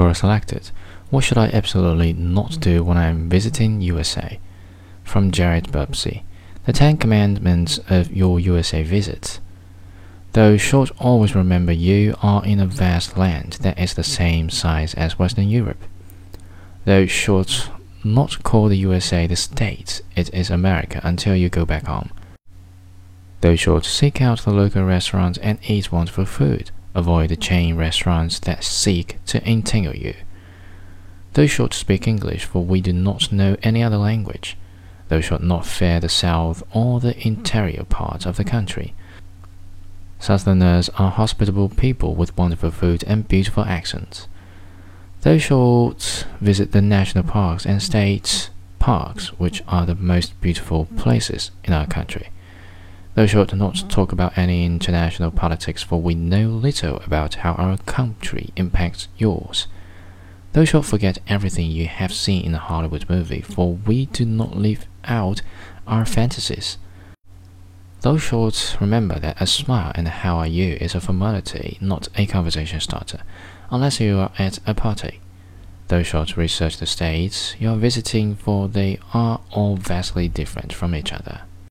Quora selected. What should I absolutely not do when I'm visiting USA? From Jared Bubsey. The Ten Commandments of your USA visit. Though short, always remember you are in a vast land that is the same size as Western Europe. Though short, not call the USA the States, it is America until you go back home. Though short, seek out the local restaurants and eat wonderful food. Avoid the chain restaurants that seek to entangle you. Thou shalt speak English, for we do not know any other language. Thou shalt not fear the south or the interior parts of the country. Southerners are hospitable people with wonderful food and beautiful accents. Thou shalt visit the national parks and state parks, which are the most beautiful places in our country. Thou shalt not talk about any international politics, for we know little about how our country impacts yours. Thou shalt forget everything you have seen in a Hollywood movie, for we do not live out our fantasies. Thou shalt remember that a smile and a how are you is a formality, not a conversation starter, unless you are at a party. Thou shalt research the states you are visiting, for they are all vastly different from each other.